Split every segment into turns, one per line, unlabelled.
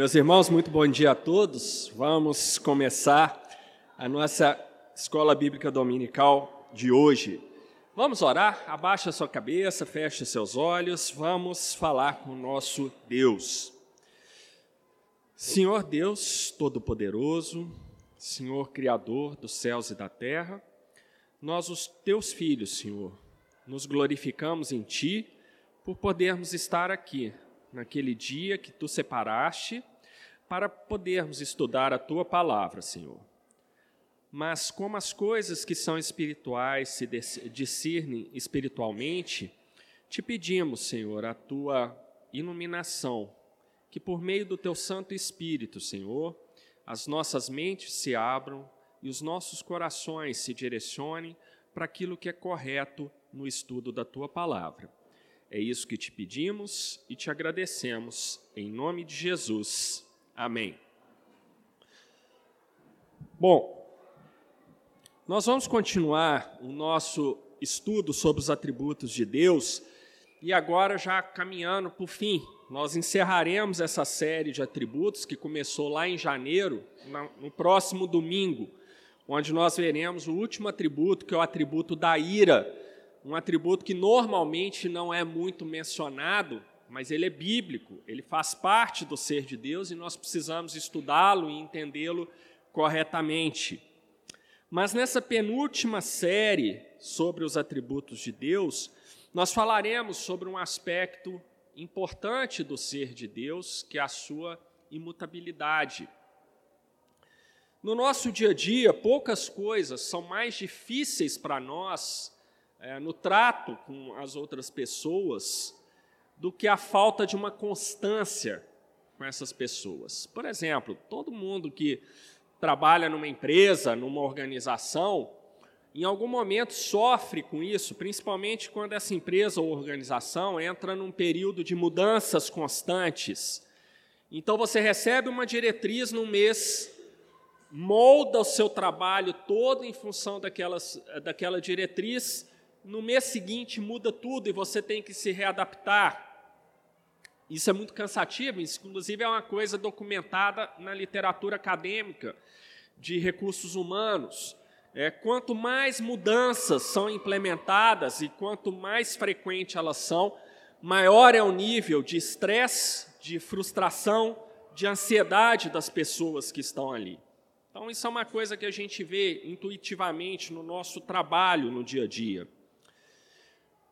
Meus irmãos, muito bom dia a todos. Vamos começar a nossa escola bíblica dominical de hoje. Vamos orar? Abaixa sua cabeça, feche seus olhos, vamos falar com o nosso Deus. Senhor Deus Todo-Poderoso, Senhor Criador dos céus e da terra, nós, os teus filhos, Senhor, nos glorificamos em Ti por podermos estar aqui naquele dia que Tu separaste para podermos estudar a Tua palavra, Senhor. Mas como as coisas que são espirituais se discernem espiritualmente, te pedimos, Senhor, a Tua iluminação, que por meio do Teu Santo Espírito, Senhor, as nossas mentes se abram e os nossos corações se direcionem para aquilo que é correto no estudo da tua palavra. É isso que te pedimos e te agradecemos, em nome de Jesus. Amém. Bom, nós vamos continuar o nosso estudo sobre os atributos de Deus e agora já caminhando para o fim. Nós encerraremos essa série de atributos que começou lá em janeiro, no próximo domingo onde nós veremos o último atributo, que é o atributo da ira, um atributo que normalmente não é muito mencionado, mas ele é bíblico, ele faz parte do ser de Deus e nós precisamos estudá-lo e entendê-lo corretamente. Mas nessa penúltima série sobre os atributos de Deus, nós falaremos sobre um aspecto importante do ser de Deus, que é a sua imutabilidade. No nosso dia a dia, poucas coisas são mais difíceis para nós é, no trato com as outras pessoas do que a falta de uma constância com essas pessoas. Por exemplo, todo mundo que trabalha numa empresa, numa organização, em algum momento sofre com isso, principalmente quando essa empresa ou organização entra num período de mudanças constantes. Então você recebe uma diretriz no mês molda o seu trabalho todo em função daquelas, daquela diretriz, no mês seguinte muda tudo e você tem que se readaptar. Isso é muito cansativo, isso, inclusive é uma coisa documentada na literatura acadêmica de recursos humanos. É, quanto mais mudanças são implementadas e quanto mais frequente elas são, maior é o nível de estresse, de frustração, de ansiedade das pessoas que estão ali. Então, isso é uma coisa que a gente vê intuitivamente no nosso trabalho no dia a dia.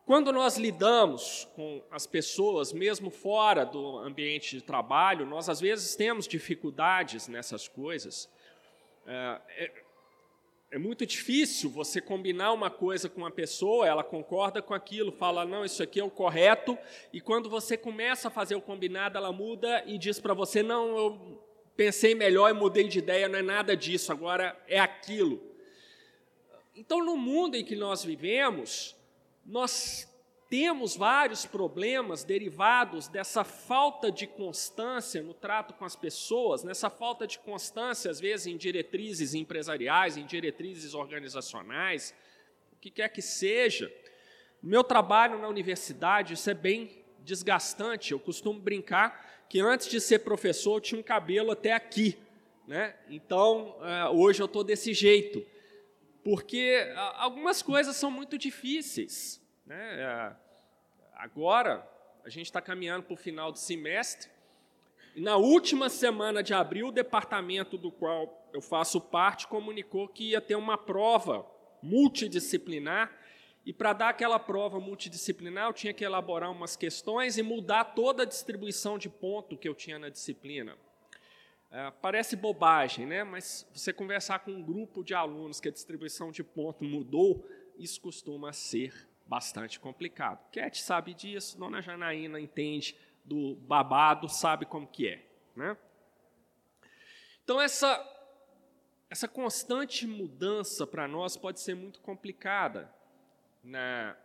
Quando nós lidamos com as pessoas, mesmo fora do ambiente de trabalho, nós às vezes temos dificuldades nessas coisas. É, é, é, muito difícil você combinar uma coisa com uma pessoa, ela concorda com aquilo, fala, não, isso aqui é o correto, e quando você começa a fazer o combinado, ela muda e diz para você, não, eu pensei melhor e mudei de ideia, não é nada disso, agora é aquilo. Então, no mundo em que nós vivemos, nós temos vários problemas derivados dessa falta de constância no trato com as pessoas, nessa falta de constância, às vezes, em diretrizes empresariais, em diretrizes organizacionais, o que quer que seja. Meu trabalho na universidade, isso é bem desgastante. Eu costumo brincar que antes de ser professor eu tinha um cabelo até aqui. Né? Então, é, hoje eu estou desse jeito. Porque algumas coisas são muito difíceis. Né? É, agora, a gente está caminhando para o final do semestre. E na última semana de abril, o departamento do qual eu faço parte comunicou que ia ter uma prova multidisciplinar e para dar aquela prova multidisciplinar, eu tinha que elaborar umas questões e mudar toda a distribuição de ponto que eu tinha na disciplina. É, parece bobagem, né? mas você conversar com um grupo de alunos que a distribuição de ponto mudou, isso costuma ser bastante complicado. Cat sabe disso, Dona Janaína entende do babado, sabe como que é. Né? Então, essa, essa constante mudança para nós pode ser muito complicada na,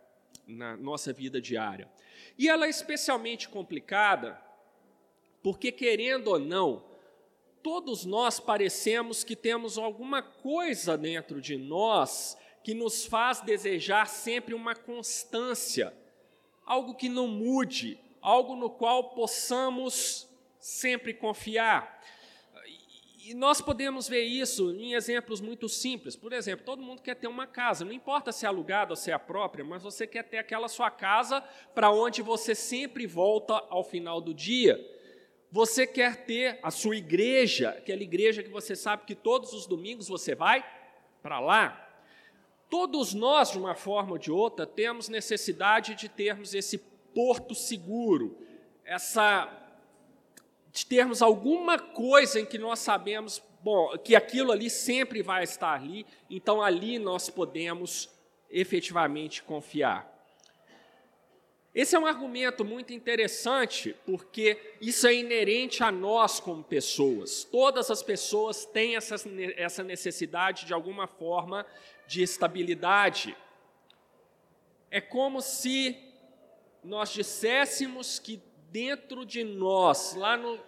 na nossa vida diária. E ela é especialmente complicada porque, querendo ou não, todos nós parecemos que temos alguma coisa dentro de nós que nos faz desejar sempre uma constância, algo que não mude, algo no qual possamos sempre confiar. E nós podemos ver isso em exemplos muito simples. Por exemplo, todo mundo quer ter uma casa, não importa se é alugada ou se é a própria, mas você quer ter aquela sua casa para onde você sempre volta ao final do dia. Você quer ter a sua igreja, aquela igreja que você sabe que todos os domingos você vai para lá. Todos nós, de uma forma ou de outra, temos necessidade de termos esse porto seguro, essa de termos alguma coisa em que nós sabemos, bom, que aquilo ali sempre vai estar ali, então ali nós podemos efetivamente confiar. Esse é um argumento muito interessante, porque isso é inerente a nós como pessoas. Todas as pessoas têm essa, necessidade, de alguma forma, de estabilidade. É como se nós disséssemos que dentro de nós, lá no,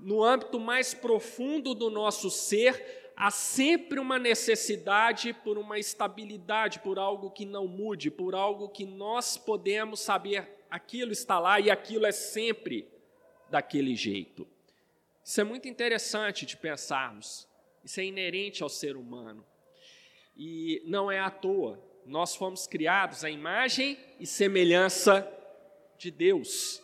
no âmbito mais profundo do nosso ser, há sempre uma necessidade por uma estabilidade, por algo que não mude, por algo que nós podemos saber aquilo está lá e aquilo é sempre daquele jeito. Isso é muito interessante de pensarmos. Isso é inerente ao ser humano. E não é à toa. Nós fomos criados à imagem e semelhança de Deus.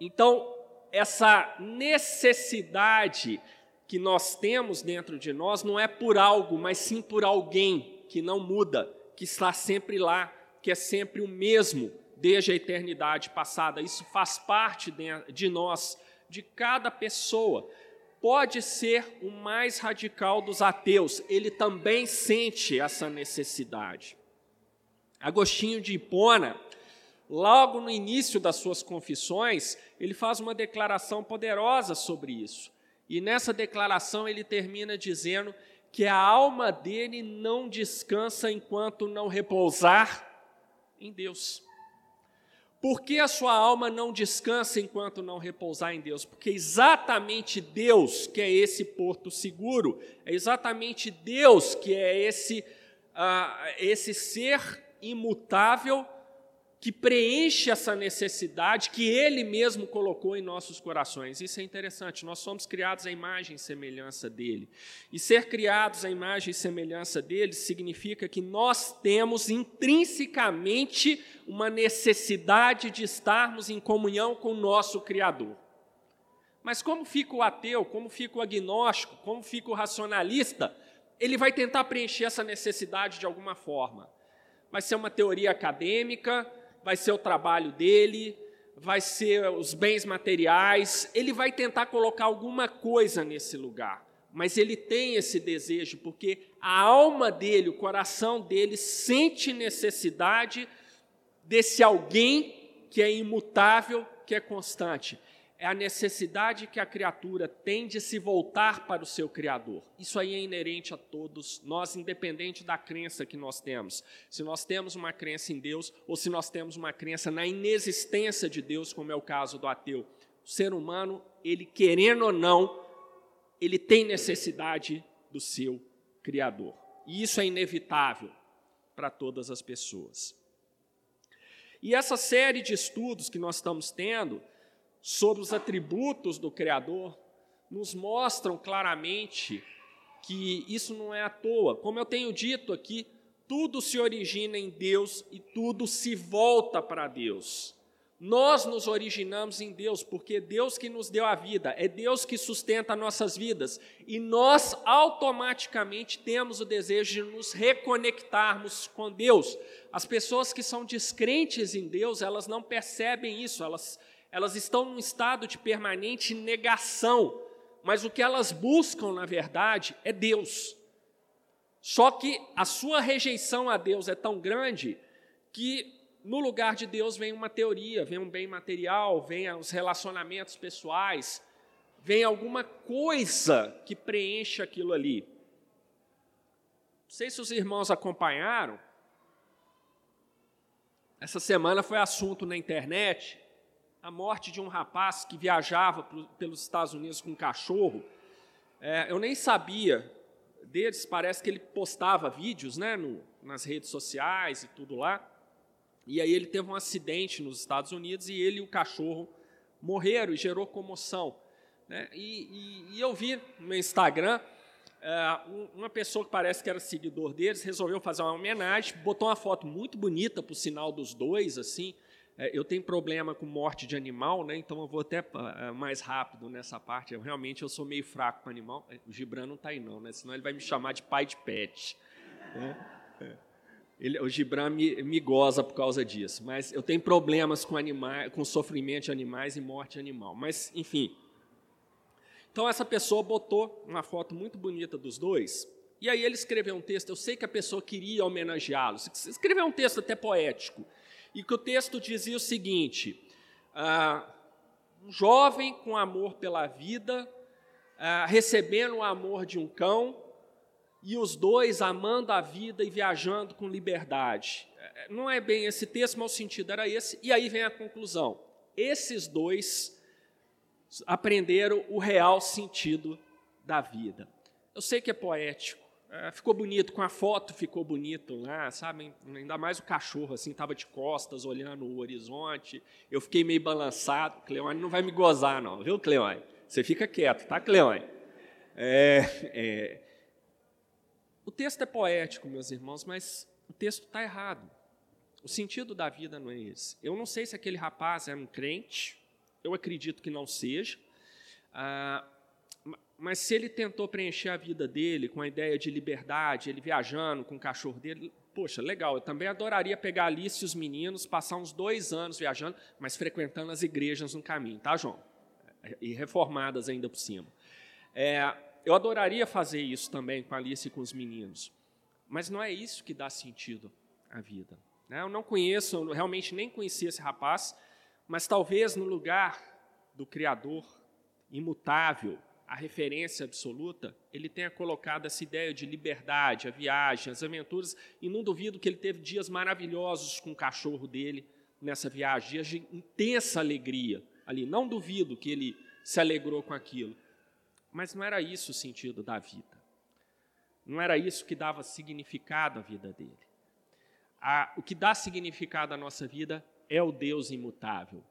Então, essa necessidade que nós temos dentro de nós não é por algo, mas sim por alguém que não muda, que está sempre lá, que é sempre o mesmo desde a eternidade passada. Isso faz parte de nós, de cada pessoa. Pode ser o mais radical dos ateus, ele também sente essa necessidade. Agostinho de Hipona, logo no início das suas confissões, ele faz uma declaração poderosa sobre isso. E nessa declaração ele termina dizendo que a alma dele não descansa enquanto não repousar em Deus. Por que a sua alma não descansa enquanto não repousar em Deus? Porque exatamente Deus que é esse porto seguro, é exatamente Deus que é esse, uh, esse ser imutável que preenche essa necessidade que Ele mesmo colocou em nossos corações. Isso é interessante. Nós somos criados à imagem e semelhança dele. E ser criados à imagem e semelhança dele significa que nós temos intrinsecamente uma necessidade de estarmos em comunhão com o nosso Criador. Mas como fica o ateu, como fica o agnóstico, como fica o racionalista, ele vai tentar preencher essa necessidade de alguma forma. Vai ser uma teoria acadêmica, vai ser o trabalho dele, vai ser os bens materiais, ele vai tentar colocar alguma coisa nesse lugar. Mas ele tem esse desejo porque a alma dele, o coração dele sente necessidade desse alguém que é imutável, que é constante é a necessidade que a criatura tem de se voltar para o seu Criador. Isso aí é inerente a todos nós, independente da crença que nós temos. Se nós temos uma crença em Deus ou se nós temos uma crença na inexistência de Deus, como é o caso do ateu. O ser humano, ele querendo ou não, ele tem necessidade do seu Criador. E isso é inevitável para todas as pessoas. E essa série de estudos que nós estamos tendo, sobre os atributos do Criador nos mostram claramente que isso não é à toa. Como eu tenho dito aqui, tudo se origina em Deus e tudo se volta para Deus. Nós nos originamos em Deus, porque é Deus que nos deu a vida, é Deus que sustenta nossas vidas, e nós automaticamente temos o desejo de nos reconectarmos com Deus. As pessoas que são descrentes em Deus, elas não percebem isso, elas elas estão num estado de permanente negação, mas o que elas buscam, na verdade, é Deus. Só que a sua rejeição a Deus é tão grande que no lugar de Deus vem uma teoria, vem um bem material, vem os relacionamentos pessoais, vem alguma coisa que preenche aquilo ali. Não sei se os irmãos acompanharam. Essa semana foi assunto na internet a morte de um rapaz que viajava pelos Estados Unidos com um cachorro. É, eu nem sabia deles, parece que ele postava vídeos né, no, nas redes sociais e tudo lá. E aí ele teve um acidente nos Estados Unidos e ele e o cachorro morreram e gerou comoção. Né? E, e, e, eu vi no meu Instagram é, uma pessoa que parece que era seguidor deles resolveu fazer uma homenagem, botou uma foto muito bonita para o sinal dos dois, assim. É, eu tenho problema com morte de animal, né? então eu vou até é, mais rápido nessa parte. Eu, realmente eu sou meio fraco com animal. O Gibran não está aí não, né? senão ele vai me chamar de pai de pet. Né? Ele, o Gibran me, me, goza por causa disso, mas eu tenho problemas com, animais, com sofrimento de animais e morte animal. Mas, enfim. Então, essa pessoa botou uma foto muito bonita dos dois, e aí ele escreveu um texto. Eu sei que a pessoa queria homenageá-los, escreveu um texto até poético, e que o texto dizia o seguinte: ah, um jovem com amor pela vida, ah, recebendo o amor de um cão, e os dois amando a vida e viajando com liberdade. É, não é bem esse texto, mas o sentido era esse. E aí vem a conclusão. Esses dois aprenderam o real sentido da vida. Eu sei que é poético, é, ficou bonito com a foto, ficou bonito lá, sabe? Ainda mais o cachorro assim estava de costas olhando o horizonte. Eu fiquei meio balançado. Cleone não vai me gozar não, viu, Cleone? Você fica quieto, tá, Cleone? É, é, o texto é poético, meus irmãos, mas o texto está errado. O sentido da vida não é esse. Eu não sei se aquele rapaz era um crente, eu acredito que não seja, ah, mas se ele tentou preencher a vida dele com a ideia de liberdade, ele viajando com o cachorro dele, poxa, legal, eu também adoraria pegar Alice e os meninos, passar uns dois anos viajando, mas frequentando as igrejas no caminho, tá, João? E reformadas ainda por cima. É, eu adoraria fazer isso também com Alice e com os meninos, mas não é isso que dá sentido à vida. Né? Eu não conheço, eu realmente nem conhecia esse rapaz, mas talvez no lugar do Criador imutável, a referência absoluta, ele tenha colocado essa ideia de liberdade, a viagem, as aventuras, e não duvido que ele teve dias maravilhosos com o cachorro dele nessa viagem, dias de intensa alegria ali. Não duvido que ele se alegrou com aquilo. Mas não era isso o sentido da vida. Não era isso que dava significado à vida dele. A, o que dá significado à nossa vida é o Deus imutável.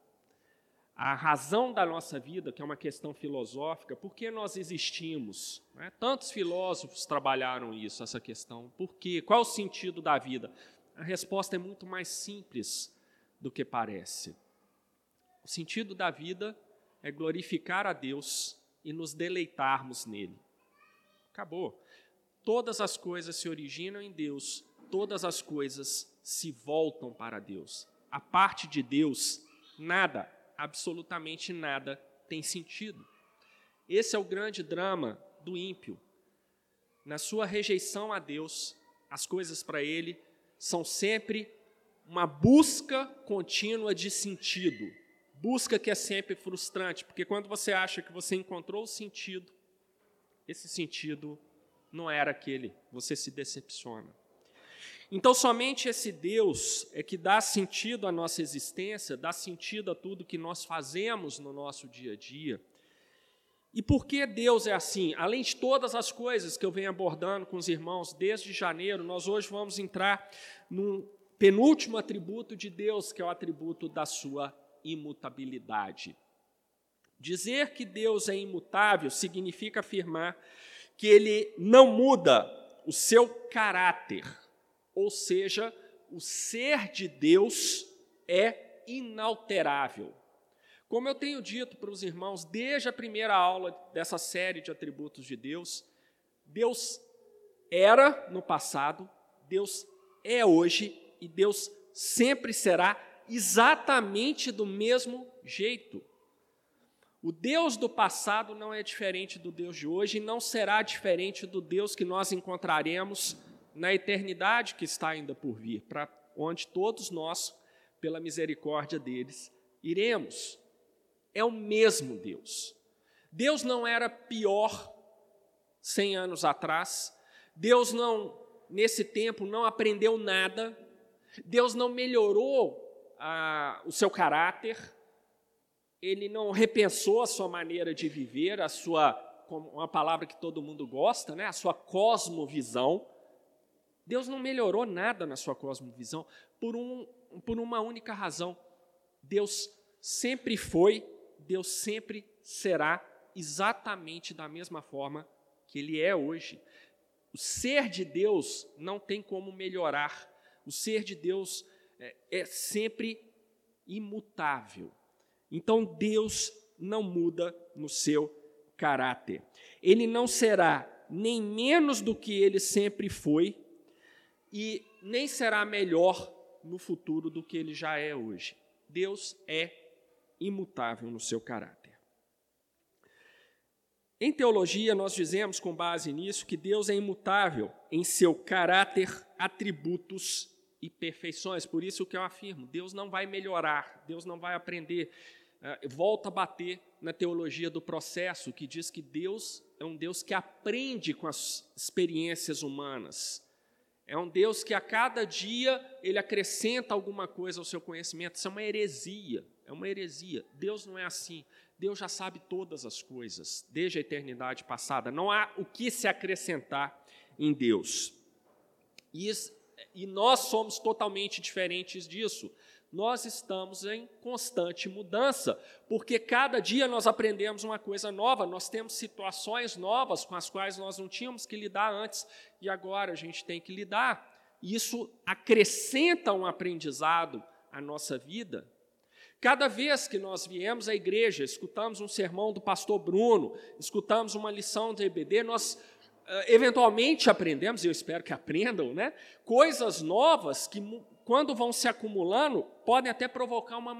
A razão da nossa vida, que é uma questão filosófica, por que nós existimos? Né? Tantos filósofos trabalharam isso, essa questão. Por quê? Qual o sentido da vida? A resposta é muito mais simples do que parece. O sentido da vida é glorificar a Deus e nos deleitarmos nele. Acabou. Todas as coisas se originam em Deus, todas as coisas se voltam para Deus. A parte de Deus, nada, absolutamente nada tem sentido. Esse é o grande drama do ímpio. Na sua rejeição a Deus, as coisas para ele são sempre uma busca contínua de sentido, busca que é sempre frustrante, porque quando você acha que você encontrou o sentido, esse sentido não era aquele, você se decepciona. Então, somente esse Deus é que dá sentido à nossa existência, dá sentido a tudo que nós fazemos no nosso dia a dia. E por que Deus é assim? Além de todas as coisas que eu venho abordando com os irmãos desde janeiro, nós hoje vamos entrar no penúltimo atributo de Deus, que é o atributo da sua imutabilidade. Dizer que Deus é imutável significa afirmar que ele não muda o seu caráter, ou seja, o ser de Deus é inalterável. Como eu tenho dito para os irmãos desde a primeira aula dessa série de atributos de Deus, Deus era no passado, Deus é hoje e Deus sempre será exatamente do mesmo jeito. O Deus do passado não é diferente do Deus de hoje e não será diferente do Deus que nós encontraremos na eternidade que está ainda por vir, para onde todos nós, pela misericórdia deles, iremos. É o mesmo Deus. Deus não era pior cem anos atrás. Deus não, nesse tempo, não aprendeu nada. Deus não melhorou a, o seu caráter, ele não repensou a sua maneira de viver, a sua, uma palavra que todo mundo gosta, né? a sua cosmovisão. Deus não melhorou nada na sua cosmovisão por, um, por uma única razão. Deus sempre foi, Deus sempre será exatamente da mesma forma que ele é hoje. O ser de Deus não tem como melhorar. O ser de Deus é, é sempre imutável. Então Deus não muda no seu caráter. Ele não será nem menos do que ele sempre foi e nem será melhor no futuro do que ele já é hoje. Deus é imutável no seu caráter. Em teologia, nós dizemos, com base nisso, que Deus é imutável em seu caráter, atributos e perfeições. Por isso que eu afirmo: Deus não vai melhorar, Deus não vai aprender. Uh, volta a bater na teologia do processo, que diz que Deus é um Deus que aprende com as experiências humanas. É um Deus que a cada dia ele acrescenta alguma coisa ao seu conhecimento. Isso é uma heresia. É uma heresia. Deus não é assim. Deus já sabe todas as coisas, desde a eternidade passada. Não há o que se acrescentar em Deus. E, e nós somos totalmente diferentes disso. Nós estamos em constante mudança, porque cada dia nós aprendemos uma coisa nova, nós temos situações novas com as quais nós não tínhamos que lidar antes e agora a gente tem que lidar. Isso acrescenta um aprendizado à nossa vida Cada vez que nós viemos à igreja, escutamos um sermão do pastor Bruno, escutamos uma lição do EBD, nós eh, eventualmente aprendemos, e eu espero que aprendam, né, coisas novas que, quando vão se acumulando, podem até provocar uma,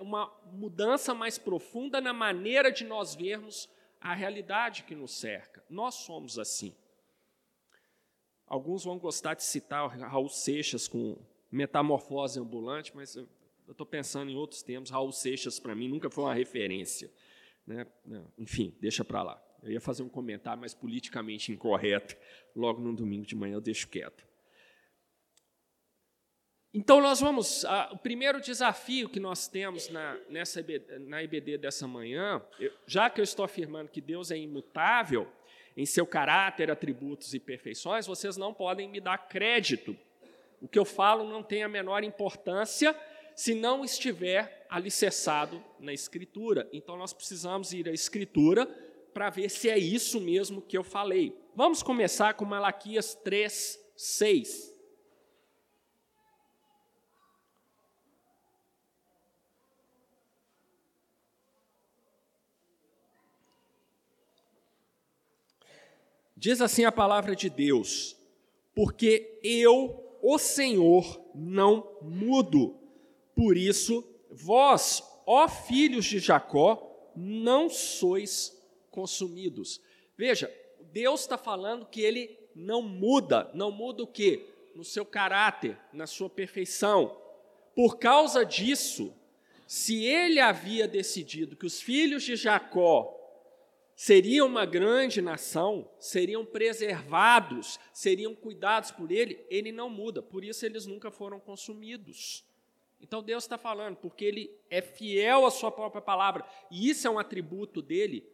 uma mudança mais profunda na maneira de nós vermos a realidade que nos cerca. Nós somos assim. Alguns vão gostar de citar Raul Seixas com metamorfose ambulante, mas eu estou pensando em outros termos. Raul Seixas, para mim, nunca foi uma referência. Né? Enfim, deixa para lá. Eu ia fazer um comentário mais politicamente incorreto, logo no domingo de manhã eu deixo quieto. Então, nós vamos. A, o primeiro desafio que nós temos na, nessa, na IBD dessa manhã, eu, já que eu estou afirmando que Deus é imutável em seu caráter, atributos e perfeições, vocês não podem me dar crédito. O que eu falo não tem a menor importância se não estiver alicerçado na Escritura. Então nós precisamos ir à Escritura para ver se é isso mesmo que eu falei. Vamos começar com Malaquias 3, 6. Diz assim a palavra de Deus: Porque eu, o Senhor, não mudo. Por isso, vós, ó filhos de Jacó, não sois consumidos. Veja, Deus está falando que ele não muda, não muda o quê? No seu caráter, na sua perfeição. Por causa disso, se ele havia decidido que os filhos de Jacó seriam uma grande nação, seriam preservados, seriam cuidados por ele, ele não muda, por isso eles nunca foram consumidos. Então Deus está falando, porque Ele é fiel à Sua própria palavra, e isso é um atributo dele.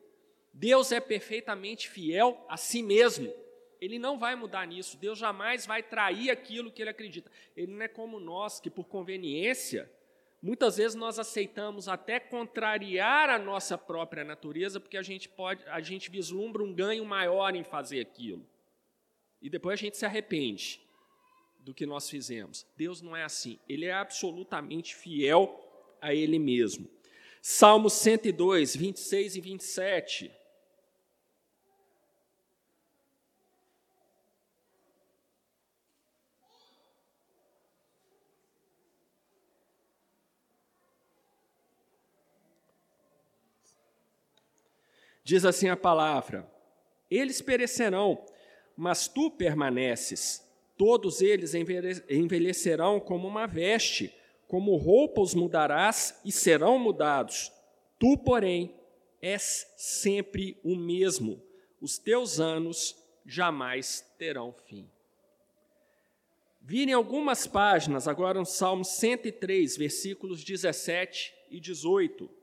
Deus é perfeitamente fiel a si mesmo. Ele não vai mudar nisso. Deus jamais vai trair aquilo que ele acredita. Ele não é como nós, que por conveniência, muitas vezes nós aceitamos até contrariar a nossa própria natureza, porque a gente pode, a gente vislumbra um ganho maior em fazer aquilo. E depois a gente se arrepende do que nós fizemos. Deus não é assim. Ele é absolutamente fiel a Ele mesmo. Salmo 102, 26 e 27. Diz assim a palavra: Eles perecerão, mas tu permaneces Todos eles envelhecerão como uma veste, como roupa os mudarás e serão mudados. Tu, porém, és sempre o mesmo. Os teus anos jamais terão fim. Virem algumas páginas, agora no Salmo 103, versículos 17 e 18.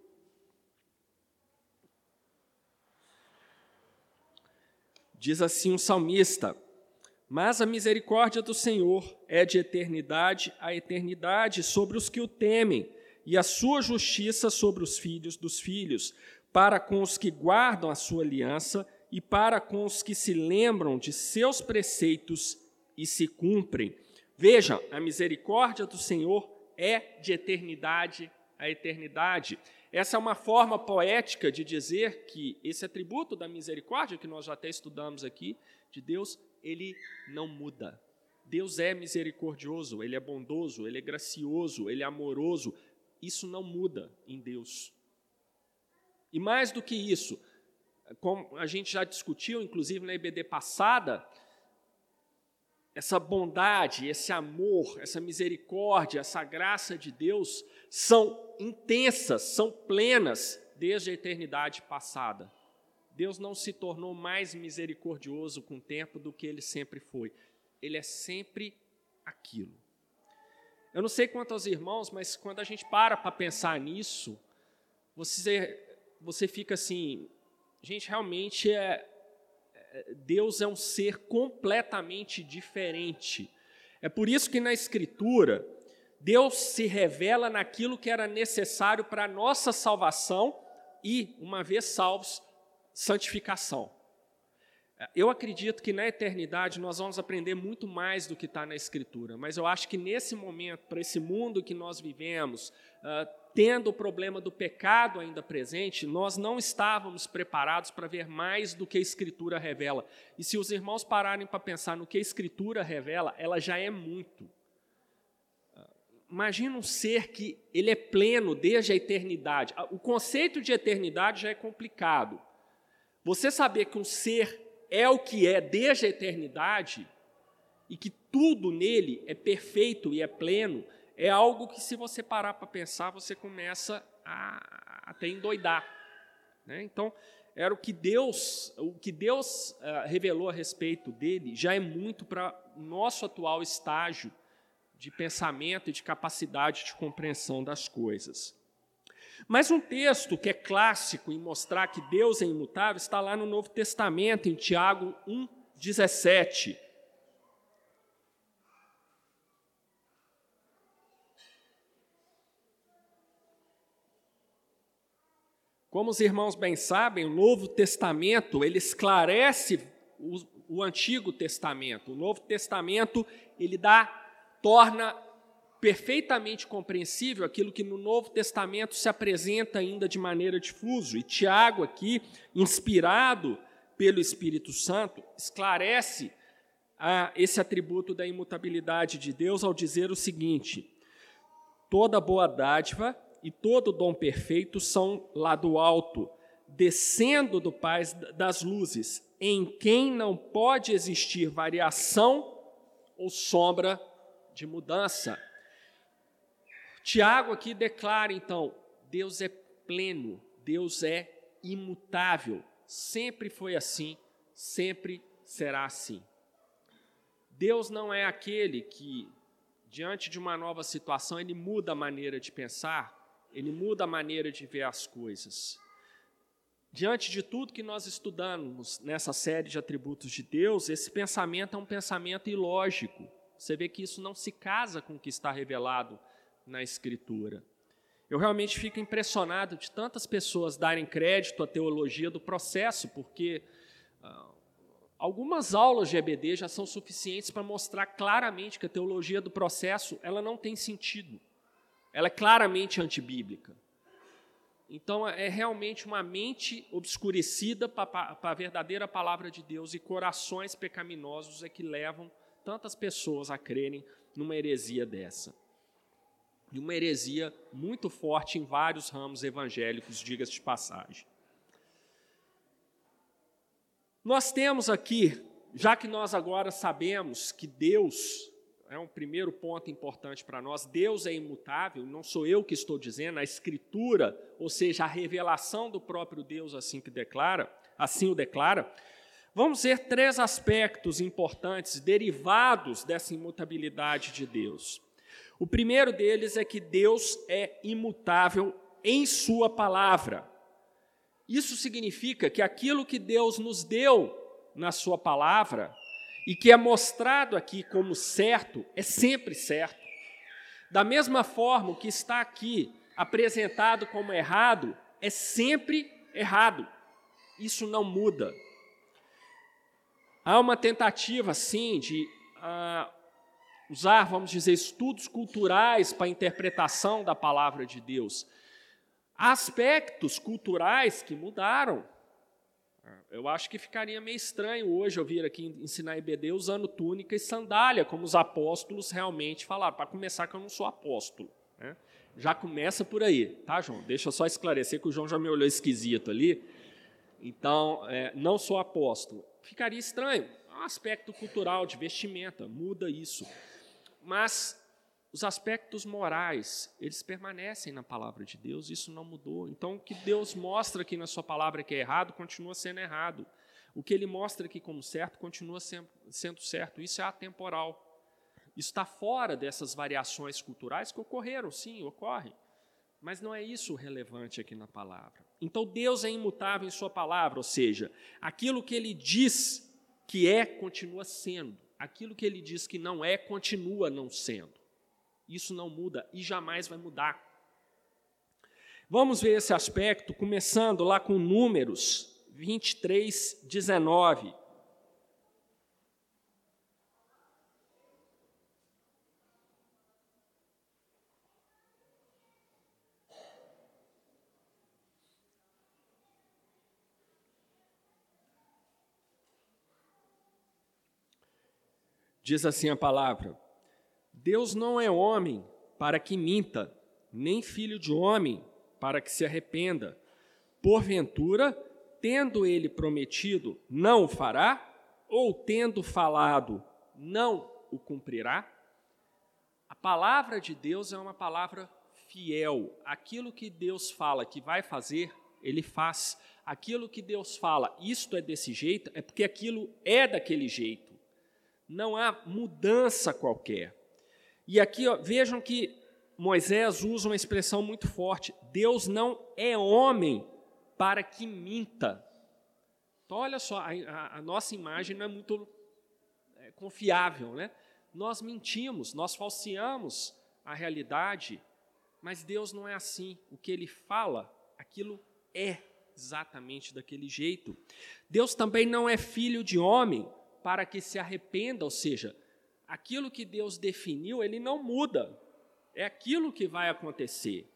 Diz assim o salmista: mas a misericórdia do Senhor é de eternidade a eternidade sobre os que o temem, e a sua justiça sobre os filhos dos filhos, para com os que guardam a sua aliança e para com os que se lembram de seus preceitos e se cumprem. Veja, a misericórdia do Senhor é de eternidade a eternidade. Essa é uma forma poética de dizer que esse atributo da misericórdia, que nós já até estudamos aqui, de Deus, ele não muda. Deus é misericordioso, ele é bondoso, ele é gracioso, ele é amoroso. Isso não muda em Deus. E mais do que isso, como a gente já discutiu, inclusive na IBD passada, essa bondade, esse amor, essa misericórdia, essa graça de Deus são intensas, são plenas desde a eternidade passada. Deus não se tornou mais misericordioso com o tempo do que ele sempre foi. Ele é sempre aquilo. Eu não sei quanto aos irmãos, mas quando a gente para para pensar nisso, você, você fica assim, gente, realmente é, Deus é um ser completamente diferente. É por isso que na Escritura, Deus se revela naquilo que era necessário para a nossa salvação e, uma vez salvos, santificação. Eu acredito que na eternidade nós vamos aprender muito mais do que está na Escritura, mas eu acho que nesse momento, para esse mundo que nós vivemos, uh, tendo o problema do pecado ainda presente, nós não estávamos preparados para ver mais do que a Escritura revela. E se os irmãos pararem para pensar no que a Escritura revela, ela já é muito. Imagina um ser que ele é pleno desde a eternidade. O conceito de eternidade já é complicado. Você saber que um ser é o que é desde a eternidade e que tudo nele é perfeito e é pleno, é algo que, se você parar para pensar, você começa a até endoidar. Né? Então, era o que Deus, o que Deus uh, revelou a respeito dele, já é muito para nosso atual estágio de pensamento e de capacidade de compreensão das coisas. Mas um texto que é clássico em mostrar que Deus é imutável está lá no Novo Testamento, em Tiago 1,17. Como os irmãos bem sabem, o Novo Testamento ele esclarece o, o Antigo Testamento. O Novo Testamento ele dá, torna perfeitamente compreensível aquilo que no Novo Testamento se apresenta ainda de maneira difuso. E Tiago aqui, inspirado pelo Espírito Santo, esclarece ah, esse atributo da imutabilidade de Deus ao dizer o seguinte: toda boa dádiva e todo dom perfeito são lá do alto, descendo do Pai das luzes, em quem não pode existir variação ou sombra de mudança. Tiago aqui declara então: Deus é pleno, Deus é imutável, sempre foi assim, sempre será assim. Deus não é aquele que, diante de uma nova situação, ele muda a maneira de pensar, ele muda a maneira de ver as coisas. Diante de tudo que nós estudamos nessa série de atributos de Deus, esse pensamento é um pensamento ilógico. Você vê que isso não se casa com o que está revelado na Escritura. Eu realmente fico impressionado de tantas pessoas darem crédito à teologia do processo, porque ah, algumas aulas de EBD já são suficientes para mostrar claramente que a teologia do processo ela não tem sentido ela é claramente antibíblica. Então, é realmente uma mente obscurecida para a verdadeira palavra de Deus e corações pecaminosos é que levam tantas pessoas a crerem numa heresia dessa. E uma heresia muito forte em vários ramos evangélicos, diga-se de passagem. Nós temos aqui, já que nós agora sabemos que Deus é um primeiro ponto importante para nós. Deus é imutável, não sou eu que estou dizendo, a escritura, ou seja, a revelação do próprio Deus assim que declara, assim o declara. Vamos ver três aspectos importantes derivados dessa imutabilidade de Deus. O primeiro deles é que Deus é imutável em sua palavra. Isso significa que aquilo que Deus nos deu na sua palavra, e que é mostrado aqui como certo, é sempre certo. Da mesma forma, o que está aqui apresentado como errado é sempre errado. Isso não muda. Há uma tentativa, sim, de ah, usar, vamos dizer, estudos culturais para a interpretação da palavra de Deus. Há aspectos culturais que mudaram. Eu acho que ficaria meio estranho hoje eu vir aqui ensinar IBD usando túnica e sandália, como os apóstolos realmente falaram. Para começar, que eu não sou apóstolo. Né? Já começa por aí, tá, João? Deixa eu só esclarecer que o João já me olhou esquisito ali. Então, é, não sou apóstolo. Ficaria estranho. É um aspecto cultural de vestimenta, muda isso. Mas os aspectos morais, eles permanecem na palavra de Deus, isso não mudou. Então, o que Deus mostra aqui na sua palavra que é errado, continua sendo errado. O que ele mostra aqui como certo, continua sendo certo. Isso é atemporal. Isso está fora dessas variações culturais que ocorreram, sim, ocorre. Mas não é isso relevante aqui na palavra. Então, Deus é imutável em Sua palavra, ou seja, aquilo que Ele diz que é, continua sendo. Aquilo que Ele diz que não é, continua não sendo. Isso não muda e jamais vai mudar. Vamos ver esse aspecto, começando lá com Números 23, 19. Diz assim a palavra: Deus não é homem para que minta, nem filho de homem para que se arrependa. Porventura, tendo ele prometido, não o fará? Ou tendo falado, não o cumprirá? A palavra de Deus é uma palavra fiel. Aquilo que Deus fala que vai fazer, ele faz. Aquilo que Deus fala, isto é desse jeito, é porque aquilo é daquele jeito não há mudança qualquer. E aqui ó, vejam que Moisés usa uma expressão muito forte: Deus não é homem para que minta. Então, olha só, a, a, nossa imagem não é muito é, confiável, né? Nós mentimos, nós falseamos a realidade, mas Deus não é assim. O que ele fala, aquilo é exatamente daquele jeito. Deus também não é filho de homem para que se arrependa, ou seja, aquilo que Deus definiu, ele não muda. É aquilo que vai acontecer.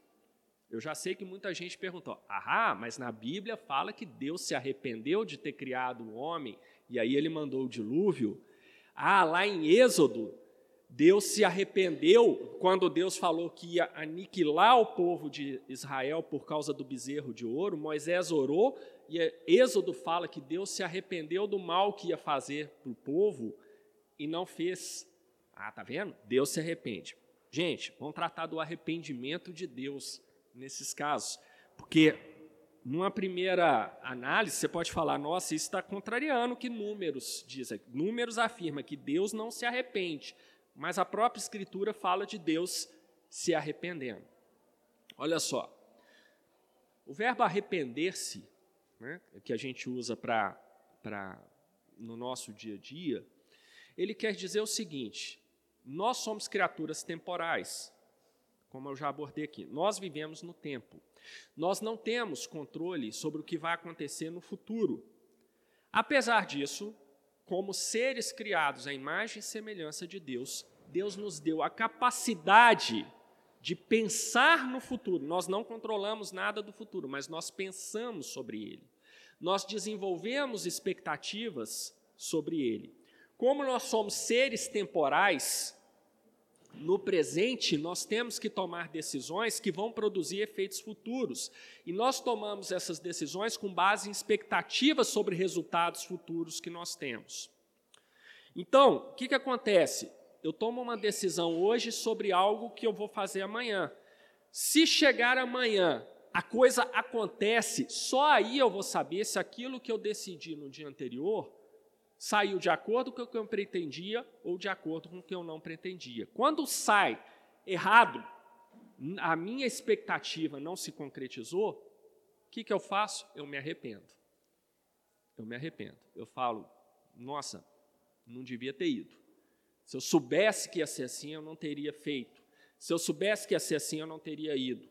Eu já sei que muita gente perguntou: ah, mas na Bíblia fala que Deus se arrependeu de ter criado o homem e aí ele mandou o dilúvio. Ah, lá em Êxodo, Deus se arrependeu quando Deus falou que ia aniquilar o povo de Israel por causa do bezerro de ouro. Moisés orou e Êxodo fala que Deus se arrependeu do mal que ia fazer para o povo e não fez. Ah, tá vendo? Deus se arrepende. Gente, vamos tratar do arrependimento de Deus nesses casos, porque numa primeira análise você pode falar, nossa, isso está contrariando o que números dizem. Números afirma que Deus não se arrepende, mas a própria Escritura fala de Deus se arrependendo. Olha só, o verbo arrepender-se né, que a gente usa para no nosso dia a dia, ele quer dizer o seguinte: nós somos criaturas temporais, como eu já abordei aqui. Nós vivemos no tempo. Nós não temos controle sobre o que vai acontecer no futuro. Apesar disso, como seres criados à imagem e semelhança de Deus, Deus nos deu a capacidade de pensar no futuro. Nós não controlamos nada do futuro, mas nós pensamos sobre ele. Nós desenvolvemos expectativas sobre ele. Como nós somos seres temporais, no presente nós temos que tomar decisões que vão produzir efeitos futuros. E nós tomamos essas decisões com base em expectativas sobre resultados futuros que nós temos. Então, o que, que acontece? Eu tomo uma decisão hoje sobre algo que eu vou fazer amanhã. Se chegar amanhã, a coisa acontece, só aí eu vou saber se aquilo que eu decidi no dia anterior saiu de acordo com o que eu pretendia ou de acordo com o que eu não pretendia. Quando sai errado, a minha expectativa não se concretizou, o que, que eu faço? Eu me arrependo. Eu me arrependo. Eu falo, nossa, não devia ter ido. Se eu soubesse que ia ser assim, eu não teria feito. Se eu soubesse que ia ser assim, eu não teria ido.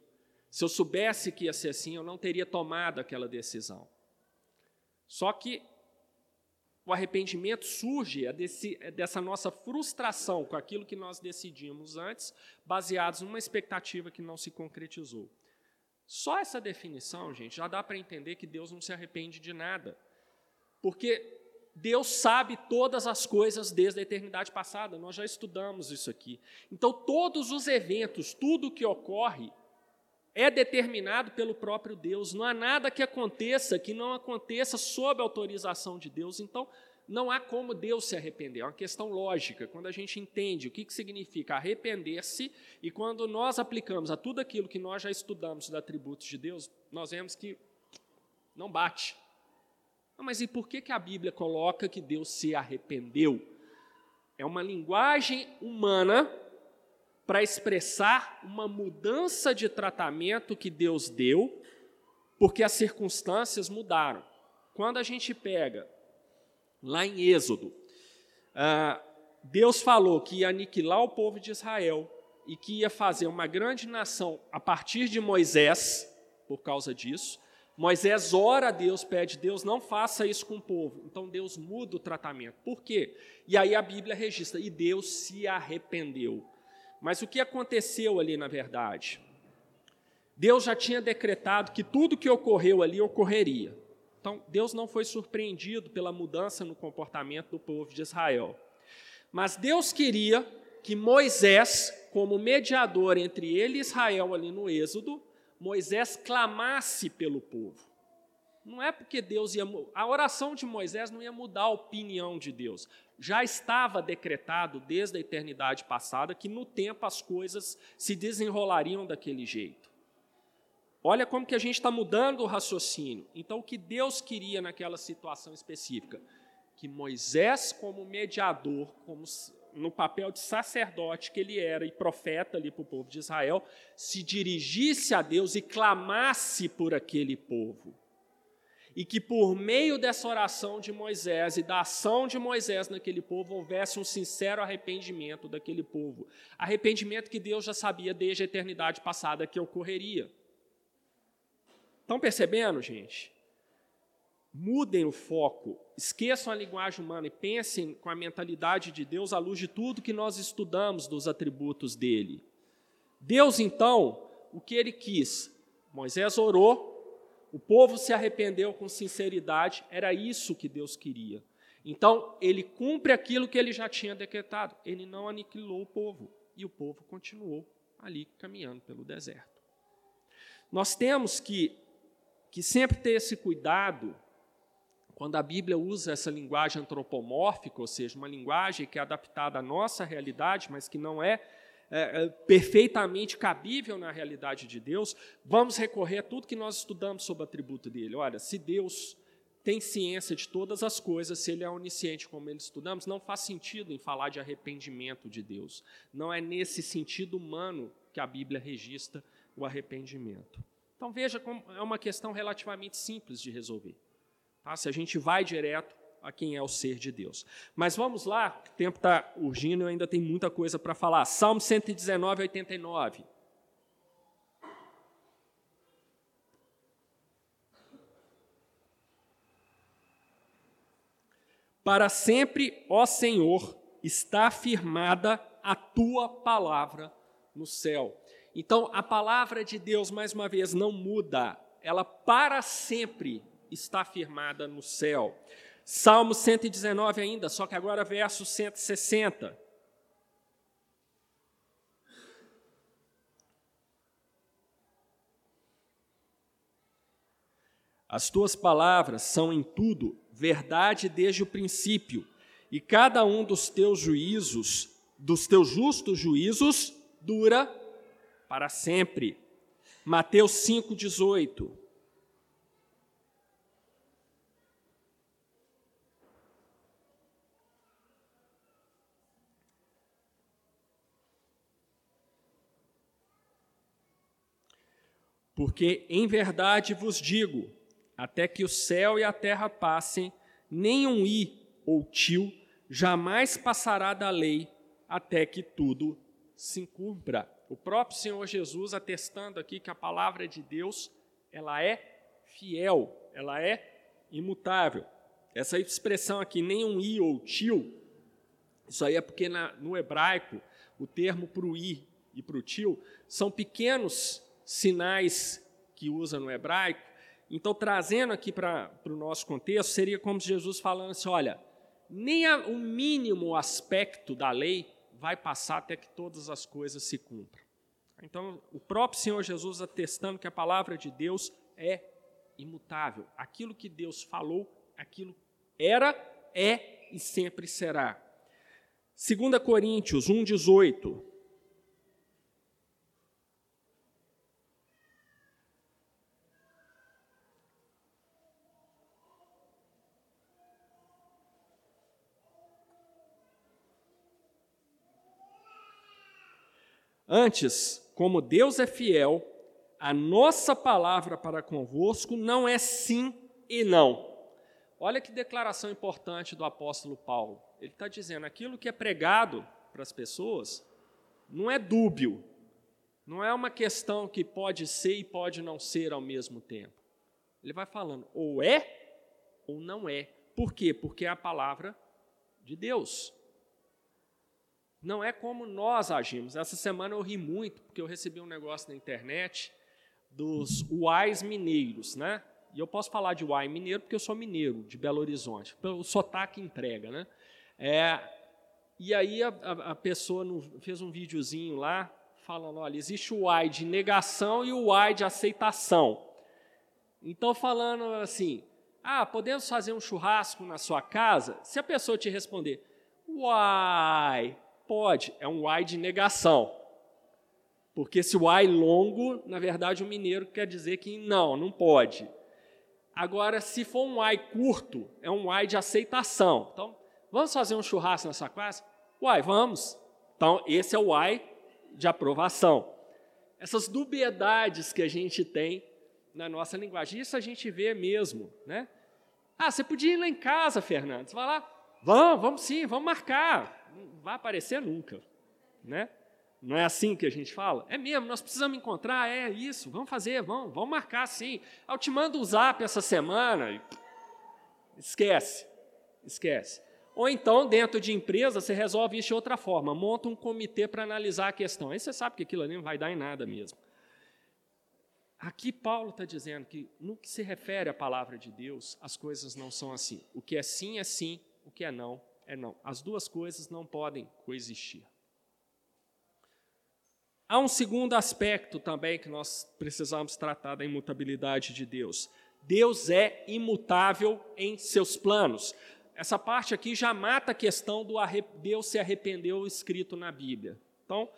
Se eu soubesse que ia ser assim, eu não teria tomado aquela decisão. Só que o arrependimento surge é é dessa nossa frustração com aquilo que nós decidimos antes, baseados numa expectativa que não se concretizou. Só essa definição, gente, já dá para entender que Deus não se arrepende de nada. Porque Deus sabe todas as coisas desde a eternidade passada, nós já estudamos isso aqui. Então, todos os eventos, tudo que ocorre, é determinado pelo próprio Deus. Não há nada que aconteça que não aconteça sob autorização de Deus. Então, não há como Deus se arrepender. É uma questão lógica. Quando a gente entende o que, que significa arrepender-se e quando nós aplicamos a tudo aquilo que nós já estudamos dos atributos de Deus, nós vemos que não bate. Não, mas e por que, que a Bíblia coloca que Deus se arrependeu? É uma linguagem humana para expressar uma mudança de tratamento que Deus deu, porque as circunstâncias mudaram. Quando a gente pega lá em Êxodo, ah, Deus falou que ia aniquilar o povo de Israel e que ia fazer uma grande nação a partir de Moisés, por causa disso. Moisés ora a Deus, pede, Deus não faça isso com o povo. Então Deus muda o tratamento. Por quê? E aí a Bíblia registra, e Deus se arrependeu. Mas o que aconteceu ali na verdade? Deus já tinha decretado que tudo que ocorreu ali ocorreria. Então, Deus não foi surpreendido pela mudança no comportamento do povo de Israel. Mas Deus queria que Moisés, como mediador entre ele e Israel ali no Êxodo, Moisés clamasse pelo povo. Não é porque Deus ia. A oração de Moisés não ia mudar a opinião de Deus já estava decretado desde a eternidade passada que no tempo as coisas se desenrolariam daquele jeito. Olha como que a gente está mudando o raciocínio. Então, o que Deus queria naquela situação específica? Que Moisés, como mediador, como no papel de sacerdote que ele era e profeta ali para o povo de Israel, se dirigisse a Deus e clamasse por aquele povo e que por meio dessa oração de Moisés e da ação de Moisés naquele povo houvesse um sincero arrependimento daquele povo. Arrependimento que Deus já sabia desde a eternidade passada que ocorreria. Estão percebendo, gente? Mudem o foco, esqueçam a linguagem humana e pensem com a mentalidade de Deus à luz de tudo que nós estudamos dos atributos dele. Deus, então, o que ele quis? Moisés orou, o povo se arrependeu com sinceridade, era isso que Deus queria. Então, ele cumpre aquilo que ele já tinha decretado. Ele não aniquilou o povo. E o povo continuou ali caminhando pelo deserto. Nós temos que, que sempre ter esse cuidado quando a Bíblia usa essa linguagem antropomórfica, ou seja, uma linguagem que é adaptada à nossa realidade, mas que não é é, é, perfeitamente cabível na realidade de Deus, vamos recorrer a tudo que nós estudamos sobre o atributo dele. Olha, se Deus tem ciência de todas as coisas, se ele é onisciente, como ele estudamos, não faz sentido em falar de arrependimento de Deus. Não é nesse sentido humano que a Bíblia registra o arrependimento. Então veja como é uma questão relativamente simples de resolver. Tá? Se a gente vai direto a quem é o ser de Deus. Mas vamos lá, o tempo está urgindo e ainda tem muita coisa para falar. Salmo 119, 89. Para sempre, ó Senhor, está afirmada a tua palavra no céu. Então, a palavra de Deus, mais uma vez, não muda, ela para sempre está firmada no céu. Salmo 119 ainda, só que agora verso 160. As tuas palavras são em tudo verdade desde o princípio, e cada um dos teus juízos, dos teus justos juízos, dura para sempre. Mateus 5,18. Porque em verdade vos digo, até que o céu e a terra passem, nenhum i ou tio jamais passará da lei, até que tudo se cumpra. O próprio Senhor Jesus atestando aqui que a palavra de Deus, ela é fiel, ela é imutável. Essa expressão aqui, nem um i ou tio, isso aí é porque na, no hebraico o termo para o i e para o tio são pequenos sinais que usa no hebraico. Então, trazendo aqui para o nosso contexto, seria como Jesus falando assim: olha, nem a, o mínimo aspecto da lei vai passar até que todas as coisas se cumpram. Então, o próprio Senhor Jesus atestando que a palavra de Deus é imutável. Aquilo que Deus falou, aquilo era, é e sempre será. 2 Coríntios 1,18. Antes, como Deus é fiel, a nossa palavra para convosco não é sim e não. Olha que declaração importante do apóstolo Paulo. Ele está dizendo: aquilo que é pregado para as pessoas não é dúbio, não é uma questão que pode ser e pode não ser ao mesmo tempo. Ele vai falando, ou é ou não é. Por quê? Porque é a palavra de Deus. Não é como nós agimos. Essa semana eu ri muito, porque eu recebi um negócio na internet dos uais mineiros, né? E eu posso falar de uai mineiro porque eu sou mineiro, de Belo Horizonte. O sotaque entrega, né? É, e aí a, a, pessoa no, fez um videozinho lá, falando, olha, existe o uai de negação e o uai de aceitação. Então, falando assim, ah, podemos fazer um churrasco na sua casa? Se a pessoa te responder, uai, pode, é um uai de negação. Porque esse uai longo, na verdade, o mineiro quer dizer que não, não pode. Agora, se for um uai curto, é um uai de aceitação. Então, vamos fazer um churrasco na sua casa? Uai, vamos. Então, esse é o uai de aprovação. Essas dubiedades que a gente tem na nossa linguagem, isso a gente vê mesmo, né? Ah, você podia ir lá em casa, Fernando. Você vai lá, vamos, vamos sim, vamos marcar não vai aparecer nunca, né? Não é assim que a gente fala? É mesmo, nós precisamos encontrar, é isso, vamos fazer, vamos, vamos marcar sim. Eu te mando o zap essa semana. Esquece, esquece. Ou então, dentro de empresa, você resolve isso de outra forma, monta um comitê para analisar a questão. Aí você sabe que aquilo ali não vai dar em nada mesmo. Aqui Paulo está dizendo que, no que se refere à palavra de Deus, as coisas não são assim. O que é sim é sim, o que é não é não. As duas coisas não podem coexistir. Há um segundo aspecto também que nós precisamos tratar da imutabilidade de Deus. Deus é imutável em seus planos. Essa parte aqui já mata a questão do Deus se arrependeu escrito na Bíblia. Então,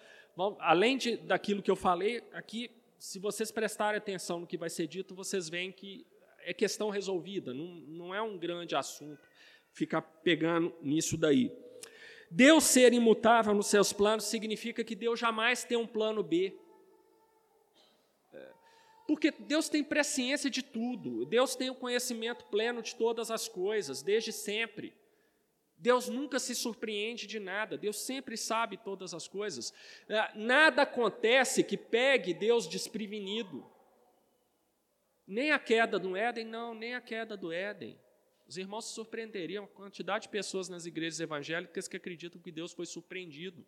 além de, daquilo que eu falei, aqui, se vocês prestarem atenção no que vai ser dito, vocês veem que é questão resolvida, não, não é um grande assunto ficar pegando nisso daí. Deus ser imutável nos seus planos significa que Deus jamais tem um plano B. É, porque Deus tem presciência de tudo, Deus tem o conhecimento pleno de todas as coisas, desde sempre. Deus nunca se surpreende de nada, Deus sempre sabe todas as coisas. É, nada acontece que pegue Deus desprevenido. Nem a queda do Éden, não, nem a queda do Éden. Os irmãos se surpreenderiam a quantidade de pessoas nas igrejas evangélicas que acreditam que Deus foi surpreendido.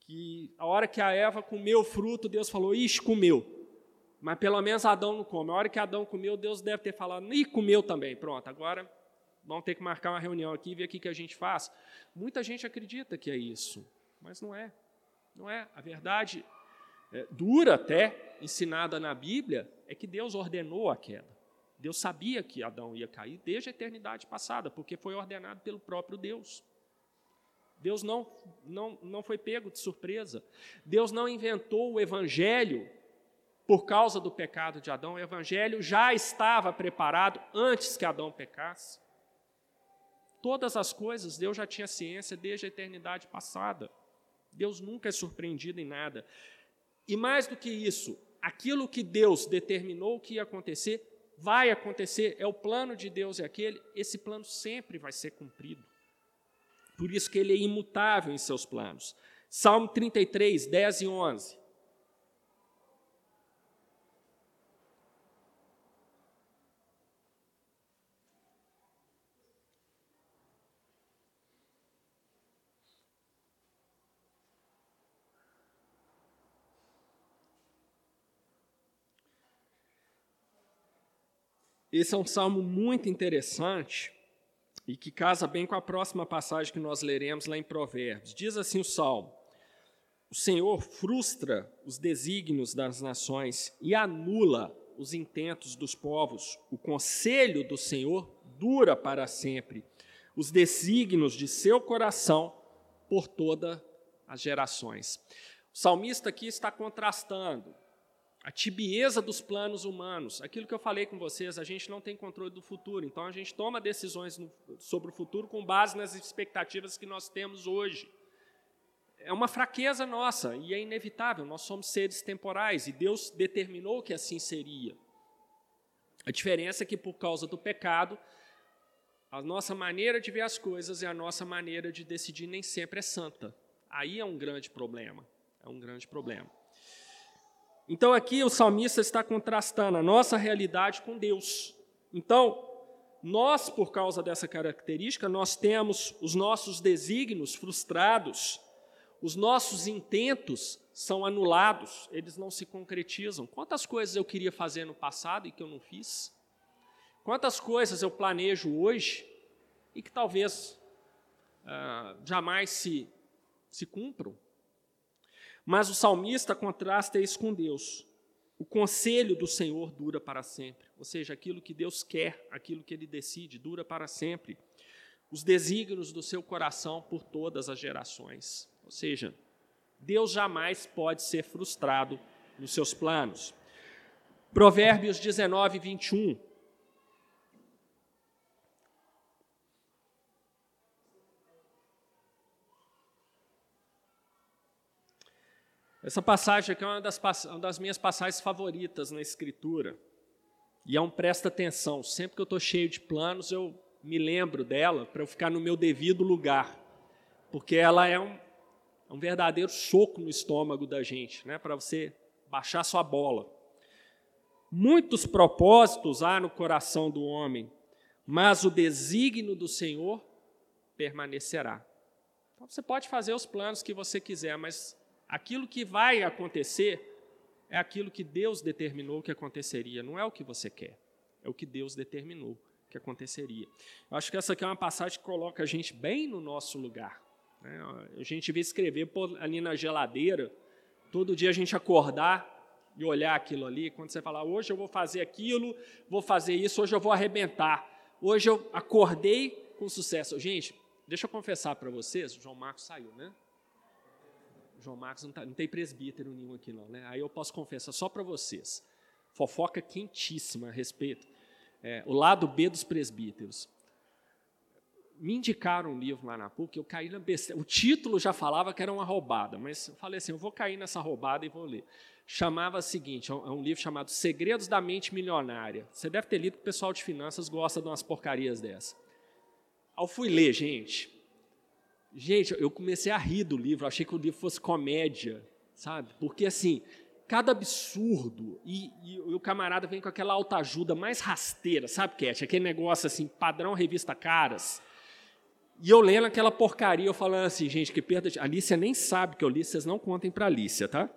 Que a hora que a Eva comeu o fruto, Deus falou, ixi, comeu. Mas pelo menos Adão não come. A hora que Adão comeu, Deus deve ter falado, e comeu também. Pronto, agora vamos ter que marcar uma reunião aqui e ver o que a gente faz. Muita gente acredita que é isso, mas não é. Não é. A verdade é, dura até, ensinada na Bíblia, é que Deus ordenou a queda. Deus sabia que Adão ia cair desde a eternidade passada, porque foi ordenado pelo próprio Deus. Deus não, não, não foi pego de surpresa. Deus não inventou o evangelho por causa do pecado de Adão. O evangelho já estava preparado antes que Adão pecasse. Todas as coisas Deus já tinha ciência desde a eternidade passada. Deus nunca é surpreendido em nada. E mais do que isso, aquilo que Deus determinou que ia acontecer, vai acontecer, é o plano de Deus é aquele, esse plano sempre vai ser cumprido. Por isso que ele é imutável em seus planos. Salmo 33, 10 e 11. Esse é um salmo muito interessante e que casa bem com a próxima passagem que nós leremos lá em Provérbios. Diz assim o salmo: O Senhor frustra os desígnios das nações e anula os intentos dos povos. O conselho do Senhor dura para sempre, os desígnios de seu coração por todas as gerações. O salmista aqui está contrastando a tibieza dos planos humanos. Aquilo que eu falei com vocês, a gente não tem controle do futuro, então a gente toma decisões no, sobre o futuro com base nas expectativas que nós temos hoje. É uma fraqueza nossa e é inevitável, nós somos seres temporais e Deus determinou que assim seria. A diferença é que, por causa do pecado, a nossa maneira de ver as coisas e a nossa maneira de decidir nem sempre é santa. Aí é um grande problema. É um grande problema. Então aqui o salmista está contrastando a nossa realidade com Deus. Então, nós, por causa dessa característica, nós temos os nossos desígnios frustrados, os nossos intentos são anulados, eles não se concretizam. Quantas coisas eu queria fazer no passado e que eu não fiz? Quantas coisas eu planejo hoje e que talvez ah, jamais se, se cumpram? Mas o salmista contrasta isso com Deus. O conselho do Senhor dura para sempre, ou seja, aquilo que Deus quer, aquilo que ele decide, dura para sempre. Os desígnios do seu coração por todas as gerações. Ou seja, Deus jamais pode ser frustrado nos seus planos. Provérbios 19, 21. Essa passagem aqui é uma das, uma das, minhas passagens favoritas na Escritura. E é um presta atenção. Sempre que eu estou cheio de planos, eu me lembro dela para eu ficar no meu devido lugar. Porque ela é um, é um verdadeiro soco no estômago da gente, né? para você baixar sua bola. Muitos propósitos há no coração do homem, mas o desígnio do Senhor permanecerá. Então, você pode fazer os planos que você quiser, mas Aquilo que vai acontecer é aquilo que Deus determinou que aconteceria, não é o que você quer, é o que Deus determinou que aconteceria. Eu acho que essa aqui é uma passagem que coloca a gente bem no nosso lugar. Né? A gente vê escrever ali na geladeira, todo dia a gente acordar e olhar aquilo ali, quando você falar, hoje eu vou fazer aquilo, vou fazer isso, hoje eu vou arrebentar, hoje eu acordei com sucesso. Gente, deixa eu confessar para vocês, o João Marcos saiu, né? João Marcos não, tá, não, tem presbítero nenhum aqui não, né? Aí eu posso confessar só para vocês. Fofoca quentíssima a respeito. É, o lado B dos presbíteros. Me indicaram um livro lá na PUC, eu caí na besteira. O título já falava que era uma roubada, mas eu falei assim, eu vou cair nessa roubada e vou ler. Chamava o seguinte, é um é livro chamado Segredos da Mente Milionária. Você deve ter lido que o pessoal de finanças gosta de umas porcarias dessa. Ao fui ler, gente, Gente, eu comecei a rir do livro, achei que o livro fosse comédia, sabe? Porque, assim, cada absurdo, e, e, o camarada vem com aquela autoajuda mais rasteira, sabe, Cat? Aquele negócio, assim, padrão revista Caras. E eu lendo aquela porcaria, eu falando assim, gente, que perda de... A Alicia nem sabe que eu li, vocês não contem para Alicia, tá?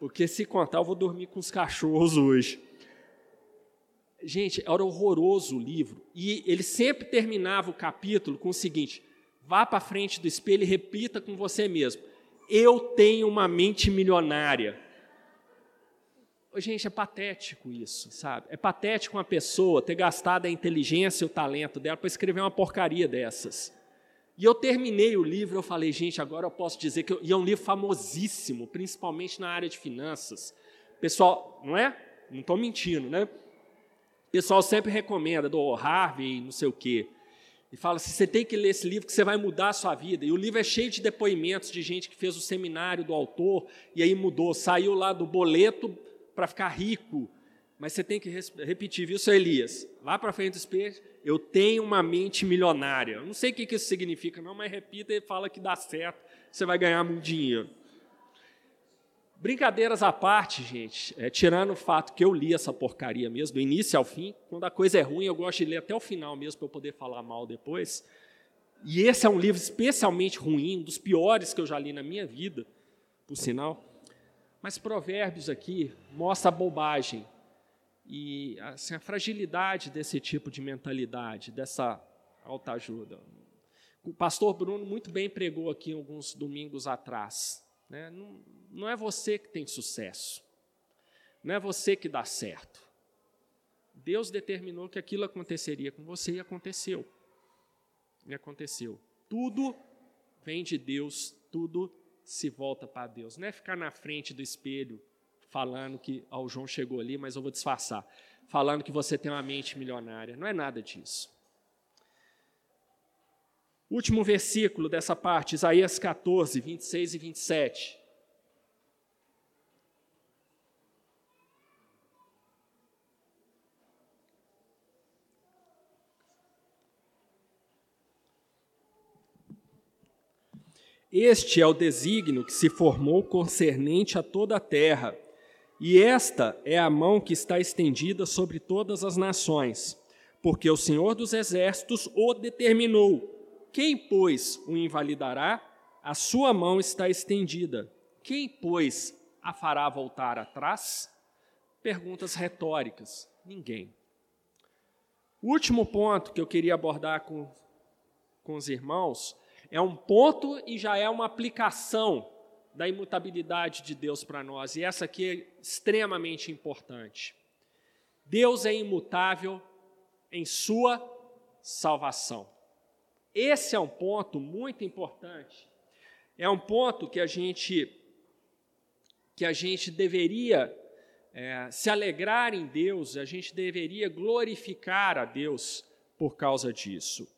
Porque se contar, eu vou dormir com os cachorros hoje. Gente, era horroroso o livro. E ele sempre terminava o capítulo com o seguinte: Vá para frente do espelho e repita com você mesmo: Eu tenho uma mente milionária. Gente, é patético isso, sabe? É patético uma pessoa ter gastado a inteligência e o talento dela para escrever uma porcaria dessas. E eu terminei o livro, eu falei, gente, agora eu posso dizer que eu, e é um livro famosíssimo, principalmente na área de finanças. Pessoal, não é? Não estou mentindo, né? Pessoal sempre recomenda do Harvey, não sei o quê e fala assim: você tem que ler esse livro que você vai mudar a sua vida. E o livro é cheio de depoimentos de gente que fez o seminário do autor e aí mudou, saiu lá do boleto para ficar rico. Mas você tem que repetir, viu, seu Elias? Lá para frente do espelho, eu tenho uma mente milionária. Eu não sei o que isso significa, não, mas repita e fala que dá certo. você vai ganhar muito dinheiro. Brincadeiras à parte, gente, é, tirando o fato que eu li essa porcaria mesmo, do início ao fim, quando a coisa é ruim, eu gosto de ler até o final mesmo, para eu poder falar mal depois. E esse é um livro especialmente ruim, um dos piores que eu já li na minha vida, por sinal. Mas Provérbios aqui mostra a bobagem e assim, a fragilidade desse tipo de mentalidade, dessa alta ajuda. O pastor Bruno muito bem pregou aqui alguns domingos atrás. Né? Não, não é você que tem sucesso, não é você que dá certo. Deus determinou que aquilo aconteceria com você e aconteceu. E aconteceu. Tudo vem de Deus, tudo se volta para Deus. Não é ficar na frente do espelho falando que ó, o João chegou ali, mas eu vou disfarçar. Falando que você tem uma mente milionária. Não é nada disso. Último versículo dessa parte, Isaías 14, 26 e 27. Este é o desígnio que se formou concernente a toda a terra, e esta é a mão que está estendida sobre todas as nações, porque o Senhor dos Exércitos o determinou. Quem, pois, o invalidará? A sua mão está estendida. Quem, pois, a fará voltar atrás? Perguntas retóricas. Ninguém. O último ponto que eu queria abordar com, com os irmãos é um ponto e já é uma aplicação da imutabilidade de Deus para nós, e essa aqui é extremamente importante. Deus é imutável em sua salvação. Esse é um ponto muito importante. É um ponto que a gente que a gente deveria é, se alegrar em Deus, a gente deveria glorificar a Deus por causa disso.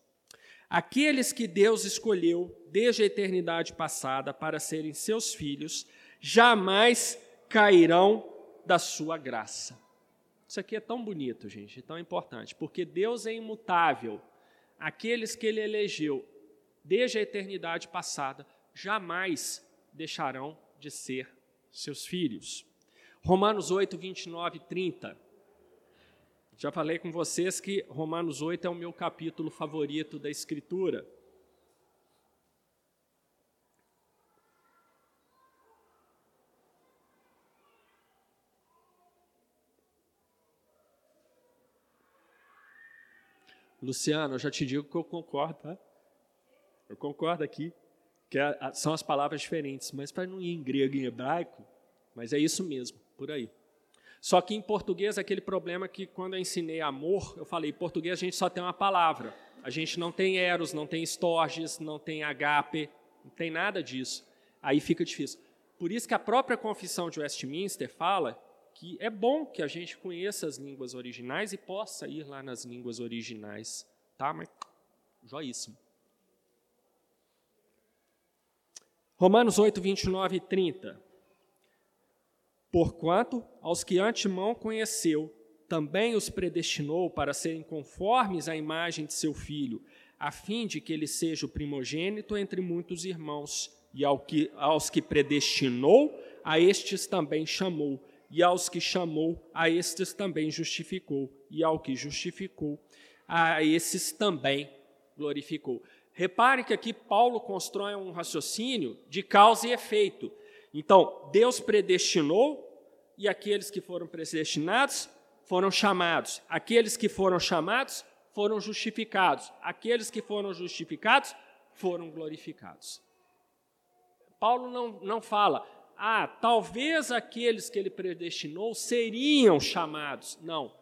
Aqueles que Deus escolheu desde a eternidade passada para serem seus filhos, jamais cairão da sua graça. Isso aqui é tão bonito, gente, tão importante, porque Deus é imutável. Aqueles que ele elegeu desde a eternidade passada jamais deixarão de ser seus filhos. Romanos 8, 29 e 30. Já falei com vocês que Romanos 8 é o meu capítulo favorito da Escritura. Luciano, eu já te digo que eu concordo, tá? Eu concordo aqui, que são as palavras diferentes, mas para não ir em grego e em hebraico, mas é isso mesmo, por aí. Só que em português, aquele problema que quando eu ensinei amor, eu falei, em português a gente só tem uma palavra. A gente não tem eros, não tem estorges, não tem agape, não tem nada disso. Aí fica difícil. Por isso que a própria confissão de Westminster fala que é bom que a gente conheça as línguas originais e possa ir lá nas línguas originais. Tá? Mas, joíssimo. Romanos 8, 29 e 30. Porquanto, aos que antemão conheceu, também os predestinou para serem conformes à imagem de seu filho, a fim de que ele seja o primogênito entre muitos irmãos. E ao que, aos que predestinou, a estes também chamou. E aos que chamou, a estes também justificou. E ao que justificou, a esses também glorificou. Repare que aqui Paulo constrói um raciocínio de causa e efeito. Então, Deus predestinou e aqueles que foram predestinados foram chamados. Aqueles que foram chamados foram justificados. Aqueles que foram justificados foram glorificados. Paulo não, não fala, ah, talvez aqueles que ele predestinou seriam chamados. Não,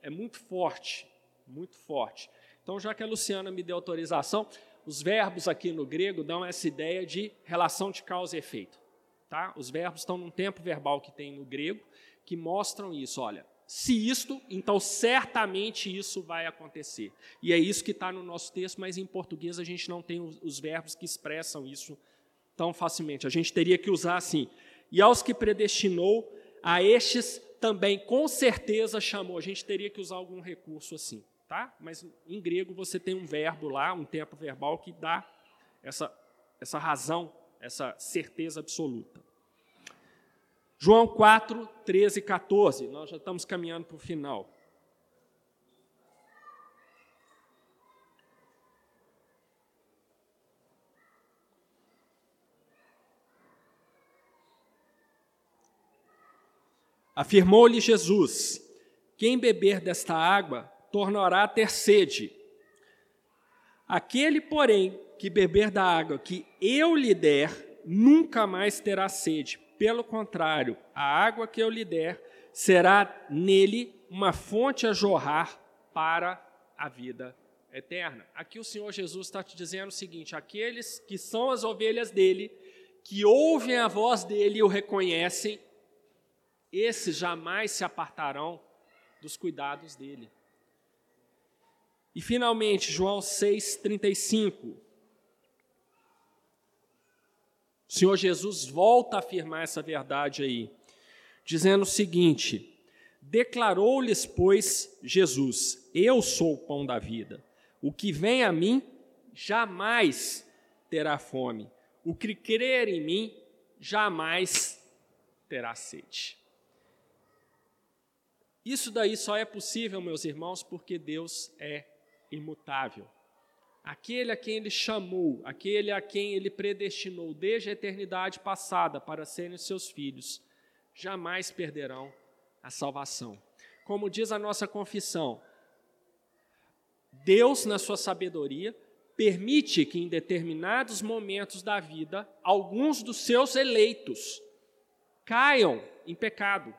é muito forte, muito forte. Então, já que a Luciana me deu autorização, os verbos aqui no grego dão essa ideia de relação de causa e efeito. Tá? Os verbos estão num tempo verbal que tem no grego que mostram isso. Olha, se isto, então certamente isso vai acontecer. E é isso que está no nosso texto, mas em português a gente não tem os, os verbos que expressam isso tão facilmente. A gente teria que usar assim: e aos que predestinou, a estes também com certeza chamou. A gente teria que usar algum recurso assim, tá? Mas em grego você tem um verbo lá, um tempo verbal que dá essa, essa razão essa certeza absoluta. João 4, 13 e 14, nós já estamos caminhando para o final. Afirmou-lhe Jesus: Quem beber desta água tornará a ter sede. Aquele, porém, que beber da água que eu lhe der, nunca mais terá sede. Pelo contrário, a água que eu lhe der será nele uma fonte a jorrar para a vida eterna. Aqui o Senhor Jesus está te dizendo o seguinte: aqueles que são as ovelhas dele, que ouvem a voz dele e o reconhecem, esses jamais se apartarão dos cuidados dele. E finalmente, João 6,35. O Senhor Jesus volta a afirmar essa verdade aí, dizendo o seguinte: Declarou-lhes, pois, Jesus: Eu sou o pão da vida. O que vem a mim jamais terá fome. O que crer em mim jamais terá sede. Isso daí só é possível, meus irmãos, porque Deus é imutável. Aquele a quem ele chamou, aquele a quem ele predestinou desde a eternidade passada para serem seus filhos, jamais perderão a salvação. Como diz a nossa confissão, Deus, na sua sabedoria, permite que em determinados momentos da vida, alguns dos seus eleitos caiam em pecado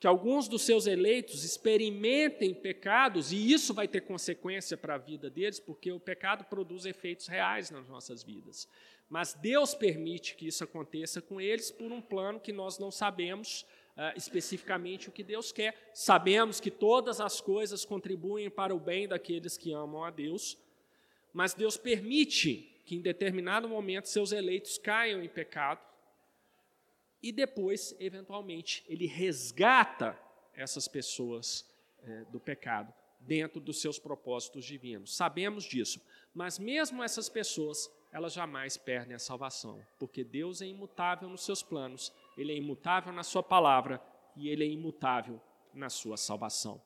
que alguns dos seus eleitos experimentem pecados, e isso vai ter consequência para a vida deles, porque o pecado produz efeitos reais nas nossas vidas. Mas Deus permite que isso aconteça com eles por um plano que nós não sabemos uh, especificamente o que Deus quer. Sabemos que todas as coisas contribuem para o bem daqueles que amam a Deus, mas Deus permite que em determinado momento seus eleitos caiam em pecado e depois, eventualmente, ele resgata essas pessoas é, do pecado dentro dos seus propósitos divinos. Sabemos disso, mas mesmo essas pessoas, elas jamais perdem a salvação, porque Deus é imutável nos seus planos, ele é imutável na sua palavra e ele é imutável na sua salvação.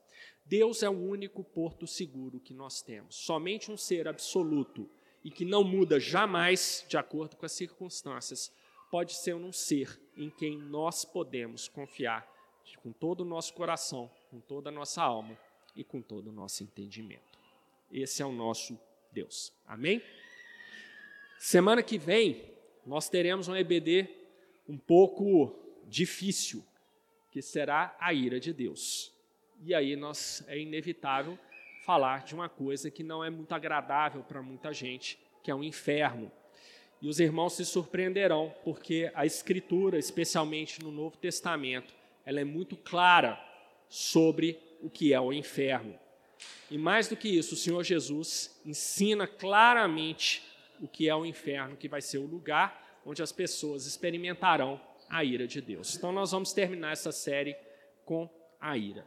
Deus é o único porto seguro que nós temos. Somente um ser absoluto e que não muda jamais de acordo com as circunstâncias pode ser um ser em quem nós podemos confiar com todo o nosso coração, com toda a nossa alma e com todo o nosso entendimento. Esse é o nosso Deus. Amém? Semana que vem nós teremos um EBD um pouco difícil, que será a ira de Deus. E aí nós é inevitável falar de uma coisa que não é muito agradável para muita gente, que é o inferno. E os irmãos se surpreenderão, porque a Escritura, especialmente no Novo Testamento, ela é muito clara sobre o que é o inferno. E mais do que isso, o Senhor Jesus ensina claramente o que é o inferno, que vai ser o lugar onde as pessoas experimentarão a ira de Deus. Então, nós vamos terminar essa série com a ira.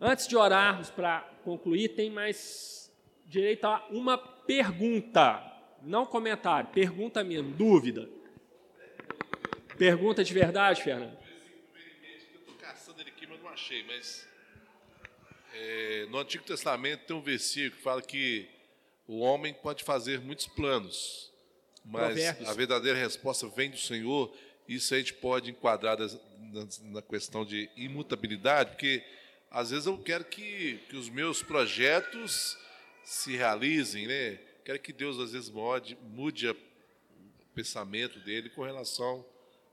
Antes de orarmos para concluir, tem mais direito a uma pergunta não comentário, pergunta mesmo, dúvida. Pergunta de verdade, Fernando?
Eu estou caçando ele aqui, mas não achei. Mas é, no Antigo Testamento tem um versículo que fala que o homem pode fazer muitos planos, mas Provérbios. a verdadeira resposta vem do Senhor. Isso a gente pode enquadrar na questão de imutabilidade, porque às vezes eu quero que, que os meus projetos se realizem, né? Quero que Deus, às vezes, mude, mude o pensamento dele com relação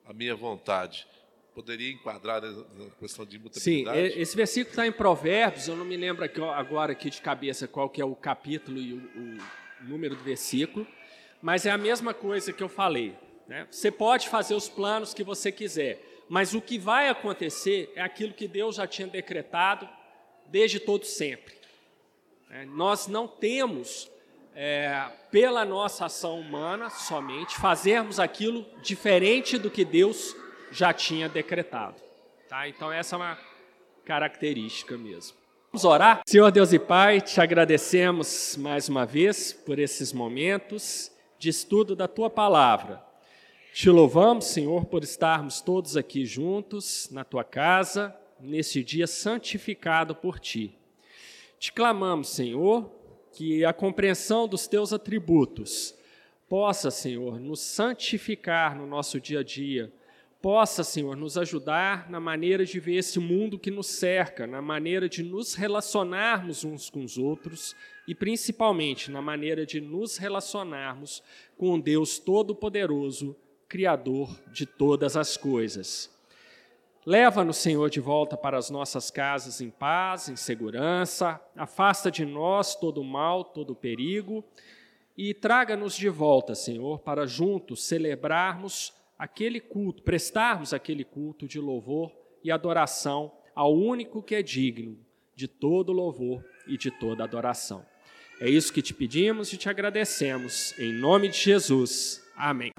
à minha vontade. Poderia enquadrar na questão de imutabilidade?
Sim, esse versículo está em Provérbios, eu não me lembro agora aqui de cabeça qual que é o capítulo e o, o número do versículo, mas é a mesma coisa que eu falei. Né? Você pode fazer os planos que você quiser, mas o que vai acontecer é aquilo que Deus já tinha decretado desde todo sempre. É, nós não temos é, pela nossa ação humana somente, fazermos aquilo diferente do que Deus já tinha decretado. Tá? Então, essa é uma característica mesmo. Vamos orar? Senhor Deus e Pai, te agradecemos mais uma vez por esses momentos de estudo da tua palavra. Te louvamos, Senhor, por estarmos todos aqui juntos na tua casa, nesse dia santificado por ti. Te clamamos, Senhor, que a compreensão dos teus atributos possa, Senhor, nos santificar no nosso dia a dia, possa, Senhor, nos ajudar na maneira de ver esse mundo que nos cerca, na maneira de nos relacionarmos uns com os outros e principalmente na maneira de nos relacionarmos com o Deus Todo-Poderoso, Criador de todas as coisas. Leva-nos, Senhor, de volta para as nossas casas em paz, em segurança, afasta de nós todo o mal, todo perigo e traga-nos de volta, Senhor, para juntos celebrarmos aquele culto, prestarmos aquele culto de louvor e adoração ao único que é digno de todo louvor e de toda adoração. É isso que te pedimos e te agradecemos. Em nome de Jesus. Amém.